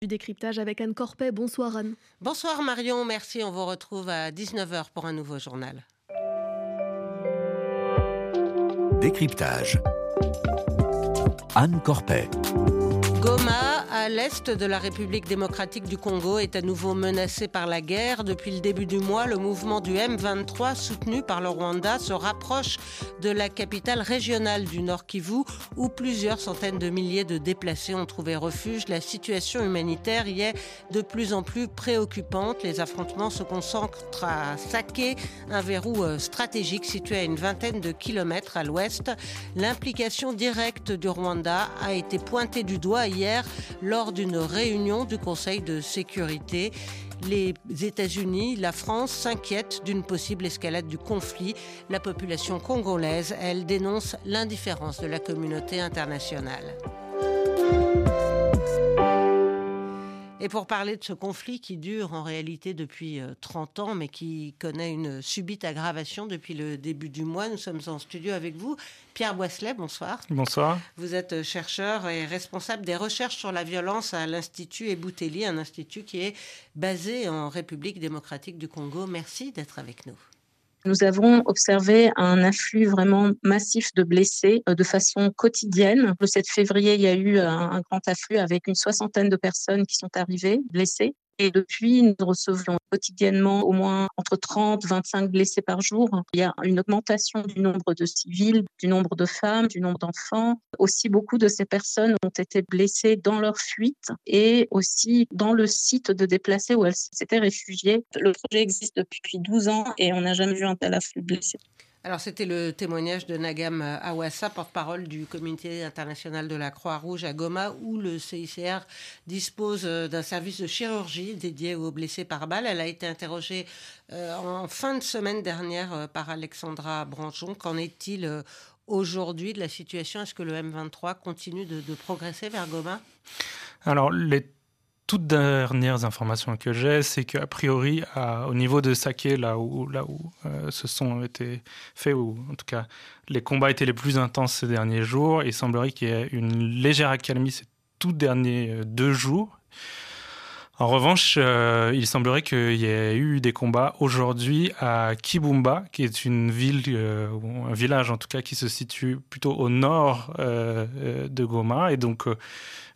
Du décryptage avec Anne Corpet. Bonsoir Anne. Bonsoir Marion, merci. On vous retrouve à 19h pour un nouveau journal. Décryptage. Anne Corpet. Goma, l'est de la République démocratique du Congo, est à nouveau menacé par la guerre. Depuis le début du mois, le mouvement du M23, soutenu par le Rwanda, se rapproche de la capitale régionale du Nord Kivu, où plusieurs centaines de milliers de déplacés ont trouvé refuge. La situation humanitaire y est de plus en plus préoccupante. Les affrontements se concentrent à Saké, un verrou euh, stratégique situé à une vingtaine de kilomètres à l'ouest. L'implication directe du Rwanda a été pointée du doigt hier lors d'une réunion du Conseil de sécurité. Les États-Unis, la France s'inquiètent d'une possible escalade du conflit. La population congolaise, elle, dénonce l'indifférence de la communauté internationale. Et pour parler de ce conflit qui dure en réalité depuis 30 euh, ans, mais qui connaît une subite aggravation depuis le début du mois, nous sommes en studio avec vous. Pierre Boisselet, bonsoir. Bonsoir. Vous êtes euh, chercheur et responsable des recherches sur la violence à l'Institut Ebouteli, un institut qui est basé en République démocratique du Congo. Merci d'être avec nous. Nous avons observé un afflux vraiment massif de blessés euh, de façon quotidienne. Le 7 février, il y a eu un, grand afflux avec une soixantaine de personnes qui sont arrivées blessées. Et depuis, nous recevions quotidiennement au moins entre 30 et 25 blessés par jour. Il y a une augmentation du nombre de civils, du nombre de femmes, du nombre d'enfants. Aussi, beaucoup de ces personnes ont été blessées dans leur fuite et aussi dans le site de déplacés où elles s'étaient réfugiées. Le projet existe depuis 12 ans et on n'a jamais vu un tel afflux de. Alors, c'était le témoignage de Nagam Awassa, porte-parole du Comité international de la Croix-Rouge à Goma, où le CICR dispose euh, d'un service de chirurgie dédié aux blessés par balle. Elle a été interrogée euh, en fin de semaine dernière euh, par Alexandra Branchon. Qu'en est-il aujourd'hui de la situation? Est-ce que le M23 continue de, progresser vers Goma? Toutes dernières informations que j'ai, c'est qu'a priori, au niveau de Saké, là où, là où euh, ce sont été faits, ou en tout cas les combats étaient les plus intenses ces derniers jours, il semblerait qu'il y ait une légère accalmie ces tout derniers euh, deux jours. En revanche, euh, il semblerait qu'il y ait eu des combats aujourd'hui à Kibumba, qui est une ville, ou un village en tout cas, qui se situe plutôt au nord de Goma. Et donc,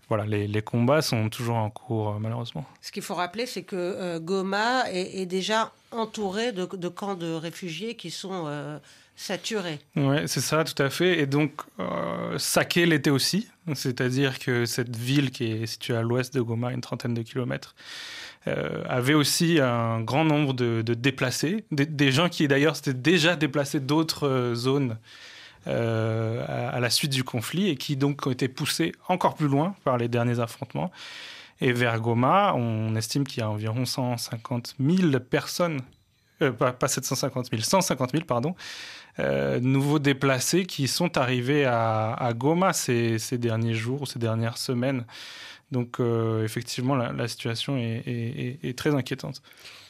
voilà, les, combats sont toujours en cours, euh, malheureusement. Ce qu'il faut rappeler, c'est que euh, Goma est, déjà entouré de, camps de réfugiés qui sont euh, saturés. Oui, c'est ça, tout à fait. Et donc, Saké l'était aussi. C'est-à-dire que cette ville qui est située à l'ouest de Goma, une trentaine de kilomètres, avait aussi un grand nombre de, déplacés, des, des, gens qui d'ailleurs s'étaient déjà déplacés d'autres zones euh, à, la suite du conflit et qui donc ont été poussés encore plus loin par les derniers affrontements. Et vers Goma, on estime qu'il y a environ 150 000 personnes, euh, pas, 750 000, 150 000, pardon, euh, nouveaux déplacés qui sont arrivés à, Goma ces, ces, derniers jours ou ces dernières semaines. Donc euh, effectivement, la, situation est, très inquiétante.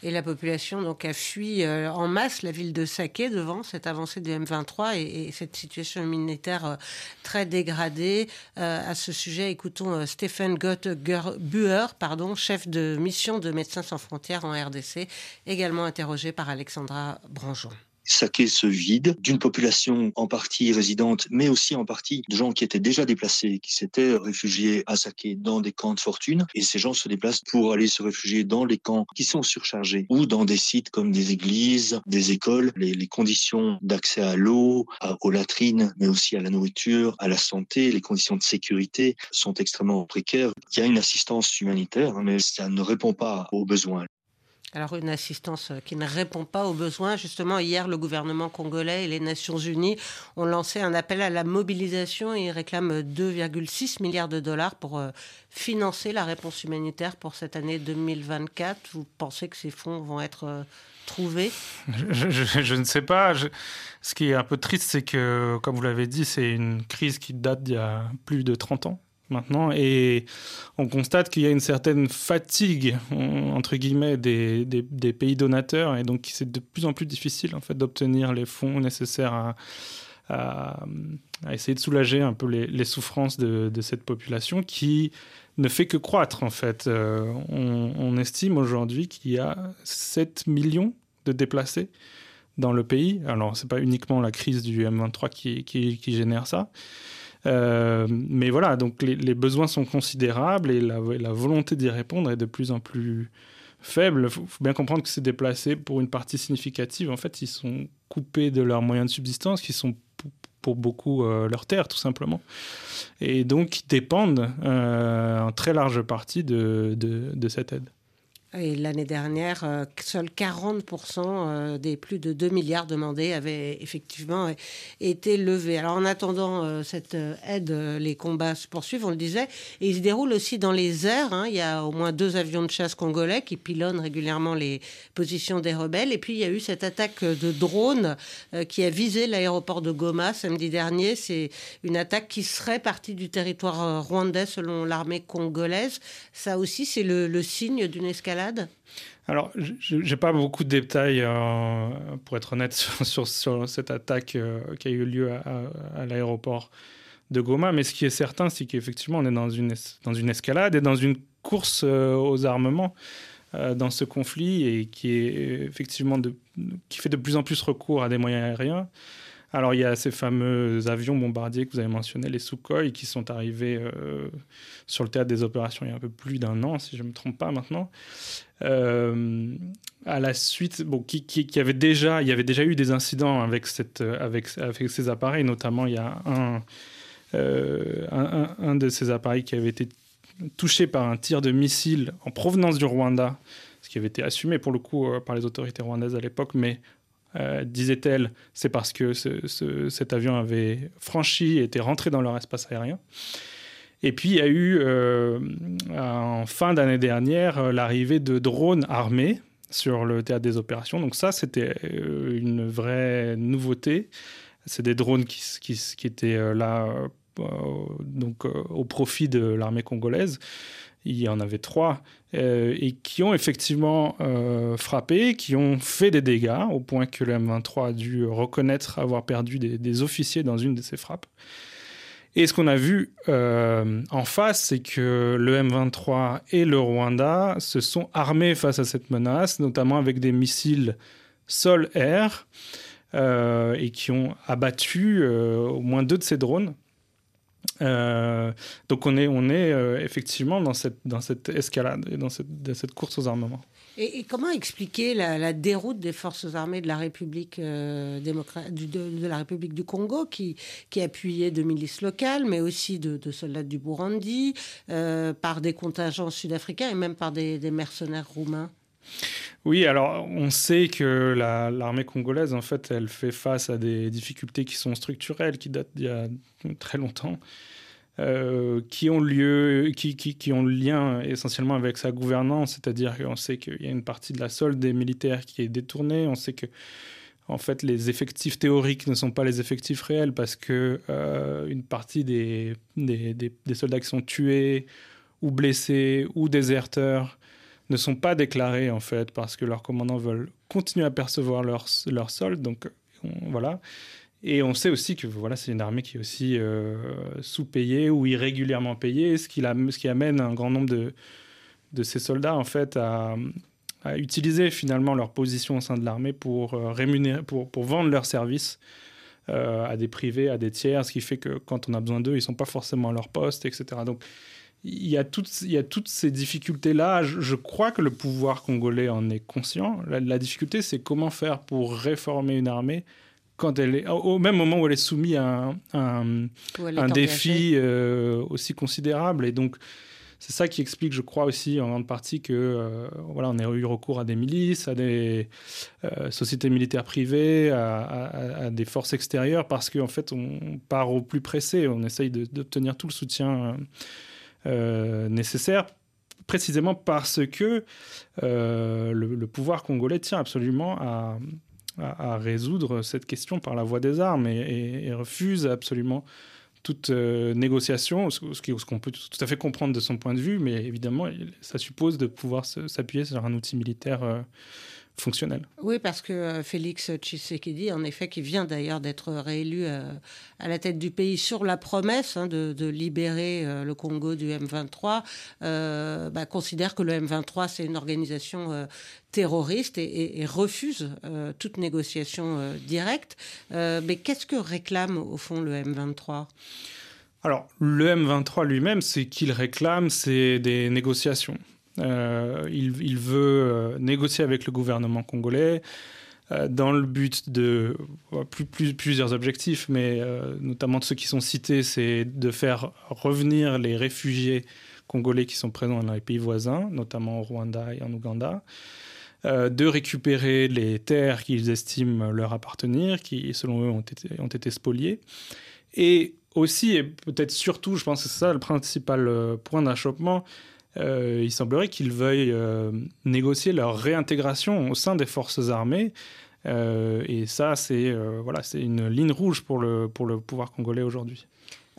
Et la population donc a fui euh, en masse la ville de Saké devant cette avancée du M23 et, cette situation humanitaire euh, très dégradée. à ce sujet, écoutons Stephen Gott-Buer, pardon, chef de mission de Médecins sans frontières en RDC, également interrogé par Alexandra Branjon. Saké se vide d'une population en partie résidente, mais aussi en partie de gens qui étaient déjà déplacés, qui s'étaient réfugiés à Saké dans des camps de fortune. Et ces gens se déplacent pour aller se réfugier dans les camps qui sont surchargés ou dans des sites comme des églises, des écoles. Les, conditions d'accès à l'eau, aux latrines, mais aussi à la nourriture, à la santé, les conditions de sécurité sont extrêmement précaires. Il y a une assistance humanitaire, mais ça ne répond pas aux besoins. Alors une assistance euh, qui ne répond pas aux besoins. Justement, hier, le gouvernement congolais et les Nations Unies ont lancé un appel à la mobilisation et réclament 2,6 milliards de dollars pour euh, financer la réponse humanitaire pour cette année 2024. Vous pensez que ces fonds vont être euh, trouvés? Je, ne sais pas. ce qui est un peu triste, c'est que, comme vous l'avez dit, c'est une crise qui date d'il y a plus de 30 ans maintenant et on constate qu'il y a une certaine fatigue entre guillemets des, pays donateurs et donc c'est de plus en plus difficile en fait d'obtenir les fonds nécessaires à, essayer de soulager un peu les, souffrances de, cette population qui ne fait que croître en fait. on, estime aujourd'hui qu'il y a 7 millions de déplacés dans le pays. Alors, ce n'est pas uniquement la crise du M23 qui, qui, génère ça. Euh, mais voilà, donc les, besoins sont considérables et la, volonté d'y répondre est de plus en plus faible. Il faut, bien comprendre que c'est déplacé pour une partie significative. En fait, ils sont coupés de leurs moyens de subsistance, qui sont pour beaucoup euh, leurs terres, tout simplement. Et donc, ils dépendent euh, en très large partie de cette aide. Et l'année dernière, euh, seuls 40% euh, des plus de 2 milliards demandés avaient effectivement été levés. Alors en attendant euh, cette aide, les combats se poursuivent, on le disait, et ils se déroulent aussi dans les airs. Hein. Il y a au moins deux avions de chasse congolais qui pilonnent régulièrement les positions des rebelles. Et puis il y a eu cette attaque de drone qui a visé l'aéroport de Goma samedi dernier. C'est une attaque qui serait partie du territoire rwandais selon l'armée congolaise. Ça aussi, c'est le signe d'une escalade alors, je n'ai pas beaucoup de détails, euh, pour être honnête, sur, cette attaque euh, qui a eu lieu à, l'aéroport de Goma, mais ce qui est certain, c'est qu'effectivement, on est dans une, escalade et dans une course euh, aux armements dans ce conflit et qui fait de plus en plus recours à des moyens aériens. Alors, il y a ces fameux avions bombardiers que vous avez mentionnés, les Sukhoi, qui sont arrivés euh, sur le théâtre des opérations il y a un peu plus d'un an, si je ne me trompe pas maintenant. Euh, à la suite, bon, qui, avait déjà, il y avait déjà eu des incidents avec, ces appareils, notamment il y a un, euh, un, un, de ces appareils qui avait été touché par un tir de missile en provenance du Rwanda, ce qui avait été assumé pour le coup par les autorités rwandaises à l'époque, mais euh, disait-elle, c'est parce que cet avion avait franchi et était rentré dans leur espace aérien. Et puis il y a eu, euh, en fin d'année dernière, euh, l'arrivée de drones armés sur le théâtre des opérations. Donc ça, c'était une vraie nouveauté. C'est des drones qui, qui étaient là donc, au profit de l'armée congolaise il y en avait trois, euh, et qui ont effectivement euh, frappé, qui ont fait des dégâts, au point que le M23 a dû reconnaître avoir perdu des, officiers dans une de ces frappes. Et ce qu'on a vu euh, en face, c'est que le M23 et le Rwanda se sont armés face à cette menace, notamment avec des missiles sol-air, et qui ont abattu au moins deux de ces drones. Euh, donc on est, on est euh, effectivement dans cette, dans cette escalade et dans cette, cette course aux armements. Et, comment expliquer la, déroute des forces armées de la République, euh, du, de, la République du Congo, qui, qui appuyait de milices locales, mais aussi de, soldats du Burundi, par des contingents sud-africains et même par des mercenaires roumains? Oui, alors on sait que l'armée congolaise, en fait, elle fait face à des difficultés qui sont structurelles, qui datent d'il y a très longtemps, euh, qui ont lieu, qui, qui, ont le lien essentiellement avec sa gouvernance, c'est-à-dire qu'on sait qu'il y a une partie de la solde des militaires qui est détournée, on sait que en fait, les effectifs théoriques ne sont pas les effectifs réels parce que euh, une partie des, des, soldats qui sont tués ou blessés ou déserteurs ne sont pas déclarés en fait parce que leurs commandants veulent continuer à percevoir leur, leur solde. Donc voilà. Et on sait aussi que voilà, c'est une armée qui est aussi euh, sous-payée ou irrégulièrement payée, ce qui, la, ce qui amène un grand nombre de, de ces soldats en fait à, utiliser finalement leur position au sein de l'armée pour euh, rémunérer, pour, pour vendre leurs services euh, à des privés, à des tiers, ce qui fait que quand on a besoin d'eux, ils sont pas forcément à leur poste, etc. Donc il y a toutes, il y a toutes ces difficultés-là. Je, crois que le pouvoir congolais en est conscient. La, difficulté, c'est comment faire pour réformer une armée quand elle est, au même moment où elle est soumise à un, un, défi euh, aussi considérable. Et donc, c'est ça qui explique, je crois aussi en grande partie que euh, voilà, on a eu recours à des milices, à des euh, sociétés militaires privées, à, des forces extérieures, parce qu'en fait, on part au plus pressé. On essaye d'obtenir tout le soutien euh, nécessaire précisément parce que euh, le, pouvoir congolais tient absolument à, à, résoudre cette question par la voie des armes et, refuse absolument toute euh, négociation, ce, ce qu'on peut tout à fait comprendre de son point de vue, mais évidemment, ça suppose de pouvoir s'appuyer sur un outil militaire fonctionnel. Oui, parce que euh, Félix Tshisekedi, en effet, qui vient d'ailleurs d'être réélu euh, à la tête du pays sur la promesse hein, de, libérer euh, le Congo du M23, bah, considère que le M23 c'est une organisation terroriste et, refuse toute négociation directe. mais qu'est-ce que réclame au fond le M23 alors, le M23 lui-même, c'est qu'il réclame, c'est des négociations. Euh, il, veut euh, négocier avec le gouvernement congolais euh, dans le but de plusieurs objectifs, mais notamment de ceux qui sont cités, c'est de faire revenir les réfugiés congolais qui sont présents dans les pays voisins, notamment au Rwanda et en Ouganda, de récupérer les terres qu'ils estiment leur appartenir, qui selon eux ont été, spoliées, et aussi, et peut-être surtout, je pense que c'est ça le principal point d'achoppement, il semblerait qu'ils veuillent euh, négocier leur réintégration au sein des forces armées. Euh, et ça, c'est voilà, c'est une ligne rouge pour le, pour le pouvoir congolais aujourd'hui.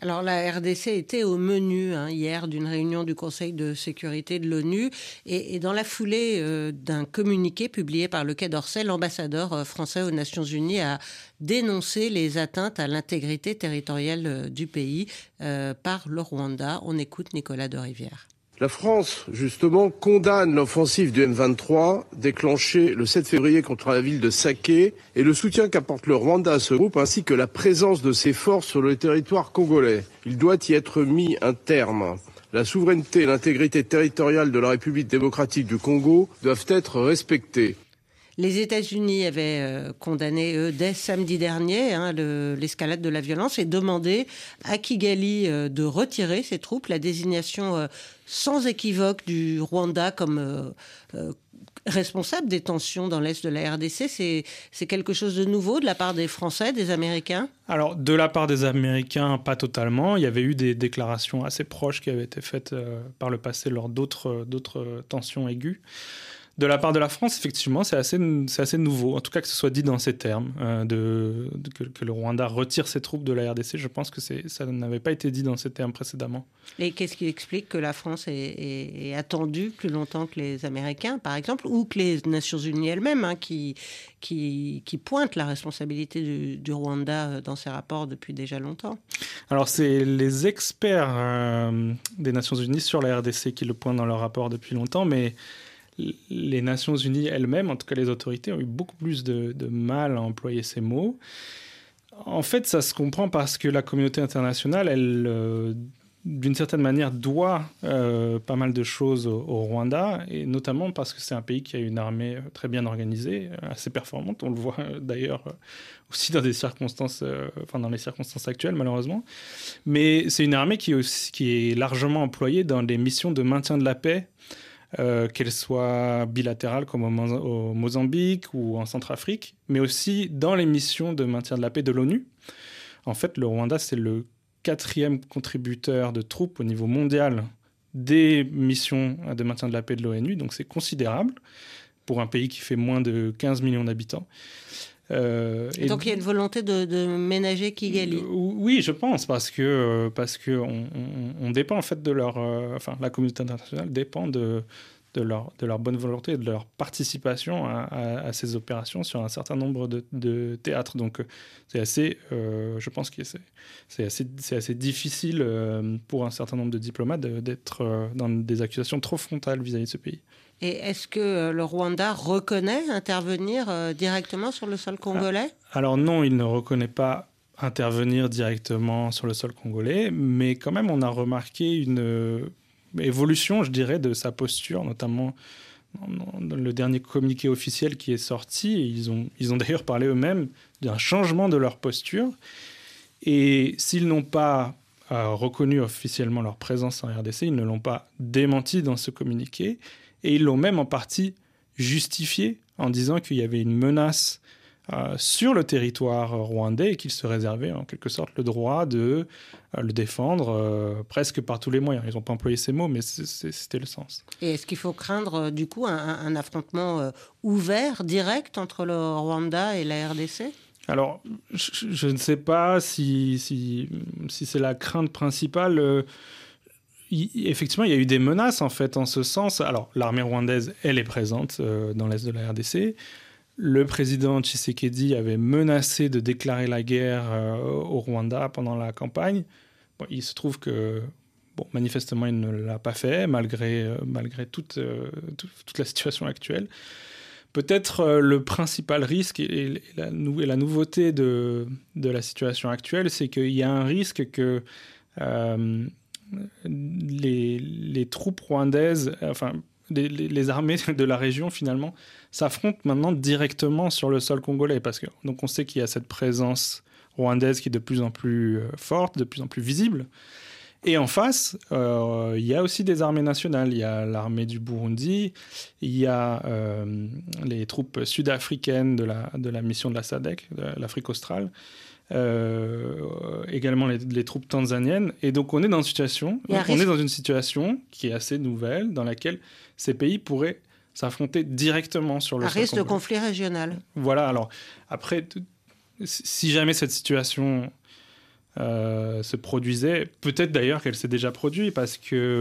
Alors la RDC était au menu hein, hier d'une réunion du Conseil de sécurité de l'ONU et, dans la foulée d'un communiqué publié par le Quai d'Orsay, l'ambassadeur français aux Nations Unies a dénoncé les atteintes à l'intégrité territoriale du pays par le Rwanda. On écoute Nicolas de Rivière. La France, justement, condamne l'offensive du M23 déclenchée le 7 février contre la ville de Saké et le soutien qu'apporte le Rwanda à ce groupe ainsi que la présence de ses forces sur le territoire congolais. Il doit y être mis un terme. La souveraineté et l'intégrité territoriale de la République démocratique du Congo doivent être respectées. Les États-Unis avaient euh, condamné, eux, dès samedi dernier, hein, l'escalade de la violence et demandé à Kigali euh, de retirer ses troupes. La désignation euh, sans équivoque du Rwanda comme responsable des tensions dans l'est de la RDC, c'est quelque chose de nouveau de la part des Français, des Américains? Alors, de la part des Américains, pas totalement. Il y avait eu des déclarations assez proches qui avaient été faites par le passé lors d'autres tensions aiguës. De la part de la France, effectivement, c'est assez, assez nouveau, en tout cas que ce soit dit dans ces termes, euh, de, que, le Rwanda retire ses troupes de la RDC. Je pense que ça n'avait pas été dit dans ces termes précédemment. Et qu'est-ce qui explique que la France est, attendue plus longtemps que les Américains, par exemple, ou que les Nations Unies elles-mêmes, hein, qui, qui, qui, pointent la responsabilité du, Rwanda euh, dans ces rapports depuis déjà longtemps? Alors, c'est les experts euh, des Nations Unies sur la RDC qui le pointent dans leur rapport depuis longtemps, mais les Nations Unies elles-mêmes, en tout cas les autorités, ont eu beaucoup plus de, mal à employer ces mots. En fait, ça se comprend parce que la communauté internationale, elle, euh, d'une certaine manière, doit euh, pas mal de choses au, Rwanda, et notamment parce que c'est un pays qui a une armée très bien organisée, assez performante. On le voit euh, d'ailleurs aussi dans des circonstances, enfin dans les circonstances actuelles, malheureusement. Mais c'est une armée qui est largement employée dans des missions de maintien de la paix euh, qu'elle soit bilatérale comme au, Mozambique ou en Centrafrique, mais aussi dans les missions de maintien de la paix de l'ONU. En fait, le Rwanda, c'est le quatrième contributeur de troupes au niveau mondial des missions de maintien de la paix de l'ONU, donc c'est considérable pour un pays qui fait moins de 15 millions d'habitants. Euh, et donc il y a une volonté de, ménager Kigali. Euh, oui, je pense parce que parce que on, dépend en fait de leur, enfin la communauté internationale dépend de de leur, de leur bonne volonté et de leur participation à, ces opérations sur un certain nombre de, théâtres. Donc c'est assez, euh, je pense que c'est assez, assez difficile euh, pour un certain nombre de diplomates d'être euh, dans des accusations trop frontales vis-à-vis de ce pays. Et est-ce que le Rwanda reconnaît intervenir directement sur le sol congolais? Ah, Alors non, il ne reconnaît pas intervenir directement sur le sol congolais, mais quand même on a remarqué une évolution, je dirais, de sa posture, notamment dans le dernier communiqué officiel qui est sorti. Ils ont, ils ont d'ailleurs parlé eux-mêmes d'un changement de leur posture. Et s'ils n'ont pas euh, reconnu officiellement leur présence en RDC, ils ne l'ont pas démenti dans ce communiqué. Et ils l'ont même en partie justifié en disant qu'il y avait une menace euh, sur le territoire rwandais et qu'il se réservait en quelque sorte le droit de euh, le défendre euh, presque par tous les moyens. Ils n'ont pas employé ces mots, mais c'était le sens. Et est-ce qu'il faut craindre du coup un, affrontement ouvert, direct entre le Rwanda et la RDC alors, je, ne sais pas si, si, si c'est la crainte principale effectivement, il y a eu des menaces en fait en ce sens. Alors, l'armée rwandaise, elle est présente dans l'est de la RDC. Le président Tshisekedi avait menacé de déclarer la guerre au Rwanda pendant la campagne. il se trouve que Bon, manifestement, il ne l'a pas fait, malgré, euh, malgré toute, euh, toute, la situation actuelle. Peut-être euh, le principal risque et, la, la, nouveauté de, de, la situation actuelle, c'est qu'il y a un risque que les, les, troupes rwandaises, enfin, les, armées de la région, finalement, s'affrontent maintenant directement sur le sol congolais. Parce que, donc, on sait qu'il y a cette présence rwandaise qui est de plus en plus forte, de plus en plus visible. Et en face, euh, il y a aussi des armées nationales. Il y a l'armée du Burundi, il y a euh, les troupes sud-africaines de la, de la mission de la SADC, de l'Afrique australe, euh, également les, troupes tanzaniennes. Et donc on est dans une situation, on est dans une situation qui est assez nouvelle, dans laquelle ces pays pourraient s'affronter directement sur le. Un risque de conflit régional. Voilà. Alors après, si jamais cette situation euh, se produisait. Peut-être d'ailleurs qu'elle s'est déjà produite parce que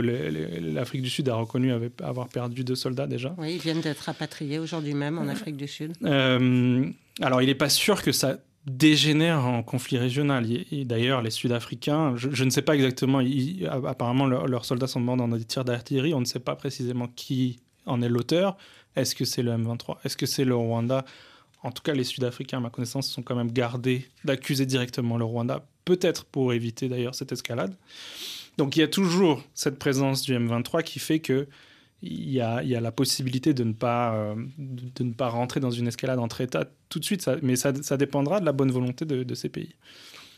l'Afrique du Sud a reconnu avoir perdu deux soldats déjà. Oui, ils viennent d'être rapatriés aujourd'hui même en Afrique du Sud. Euh, alors, il n'est pas sûr que ça dégénère en conflit régional. Et, d'ailleurs, les Sud-Africains, je, ne sais pas exactement, apparemment leurs soldats sont morts dans des tirs d'artillerie, on ne sait pas précisément qui en est l'auteur. Est-ce que c'est le M23 Est-ce que c'est le Rwanda? En tout cas, les Sud-Africains, à ma connaissance, sont quand même gardés d'accuser directement le Rwanda, peut-être pour éviter d'ailleurs cette escalade. Donc il y a toujours cette présence du M23 qui fait que il y a, la possibilité de ne, pas, euh, de, ne pas rentrer dans une escalade entre États tout de suite, mais ça, dépendra de la bonne volonté de ces pays.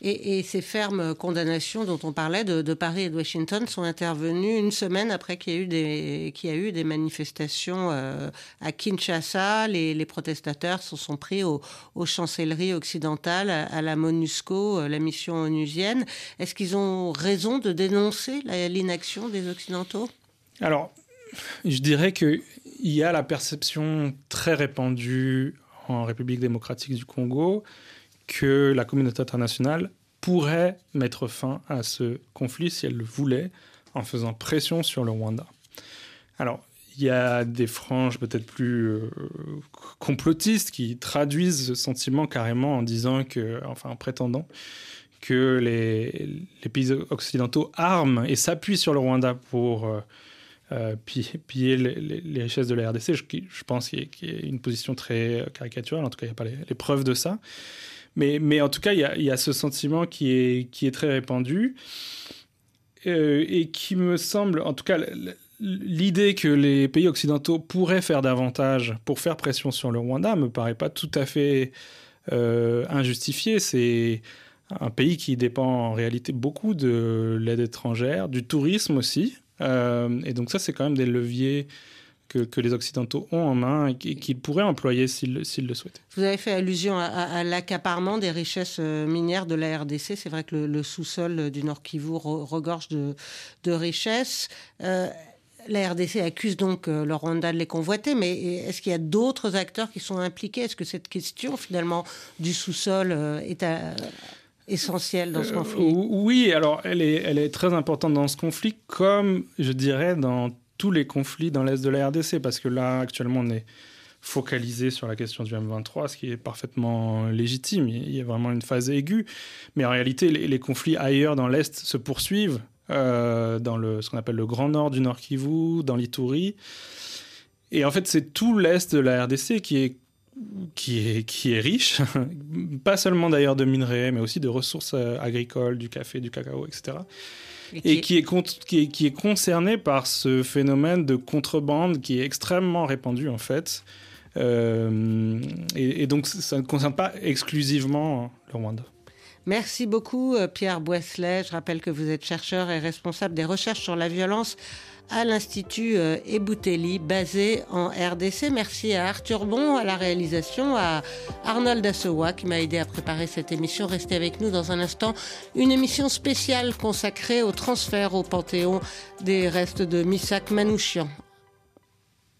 Et, ces fermes condamnations dont on parlait de, Paris et de Washington sont intervenues une semaine après qu'il y a eu des, qu'il y a eu des manifestations euh, à Kinshasa. Les, protestateurs se sont pris aux, chancelleries occidentales, à, la MONUSCO, euh, la mission onusienne. Est-ce qu'ils ont raison de dénoncer l'inaction des Occidentaux? Alors, je dirais qu'il y a la perception très répandue en République démocratique du Congo que la communauté internationale pourrait mettre fin à ce conflit si elle le voulait en faisant pression sur le Rwanda. Alors, il y a des franges peut-être plus euh, complotistes qui traduisent ce sentiment carrément en disant que, enfin en prétendant que les, pays occidentaux arment et s'appuient sur le Rwanda pour euh, euh, piller, les, richesses de la RDC. Je, je pense qu'il y, a une position très caricaturale, en tout cas il n'y a pas les, preuves de ça. Mais, en tout cas, il y a, ce sentiment qui est, qui est très répandu euh, et qui me semble, en tout cas, l'idée que les pays occidentaux pourraient faire davantage pour faire pression sur le Rwanda me paraît pas tout à fait euh, injustifiée. C'est un pays qui dépend en réalité beaucoup de l'aide étrangère, du tourisme aussi. Euh, et donc ça, c'est quand même des leviers que, les Occidentaux ont en main et qu'ils pourraient employer s'ils le souhaitaient. Vous avez fait allusion à, l'accaparement des richesses euh, minières de la RDC. C'est vrai que le, sous-sol du Nord Kivu regorge de, richesses. Euh, la RDC accuse donc euh, le Rwanda de les convoiter, mais est-ce qu'il y a d'autres acteurs qui sont impliqués? Est-ce que cette question finalement du sous-sol est essentielle dans ce conflit Oui, alors elle est, elle est très importante dans ce conflit, comme je dirais dans tous les conflits dans l'Est de la RDC, parce que là, actuellement, on est focalisé sur la question du M23, ce qui est parfaitement légitime. Il y a vraiment une phase aiguë. Mais en réalité, les, conflits ailleurs dans l'Est se poursuivent, euh, dans le, ce qu'on appelle le Grand Nord du Nord Kivu, dans l'Ituri. Et en fait, c'est tout l'Est de la RDC qui est qui est, qui est riche, pas seulement d'ailleurs de minerais, mais aussi de ressources euh, agricoles, du café, du cacao, etc et, qui, est, qui, qui, est, concerné par ce phénomène de contrebande qui est extrêmement répandu en fait. Euh, et, donc ça ne concerne pas exclusivement le Rwanda. Merci beaucoup euh, Pierre Boisselet. Je rappelle que vous êtes chercheur et responsable des recherches sur la violence à l'Institut euh, Ebouteli, basé en RDC. Merci à Arthur Bon à la réalisation, à Arnold Assewa qui m'a aidé à préparer cette émission. Restez avec nous dans un instant. Une émission spéciale consacrée au transfert au Panthéon des restes de Misak Manouchian.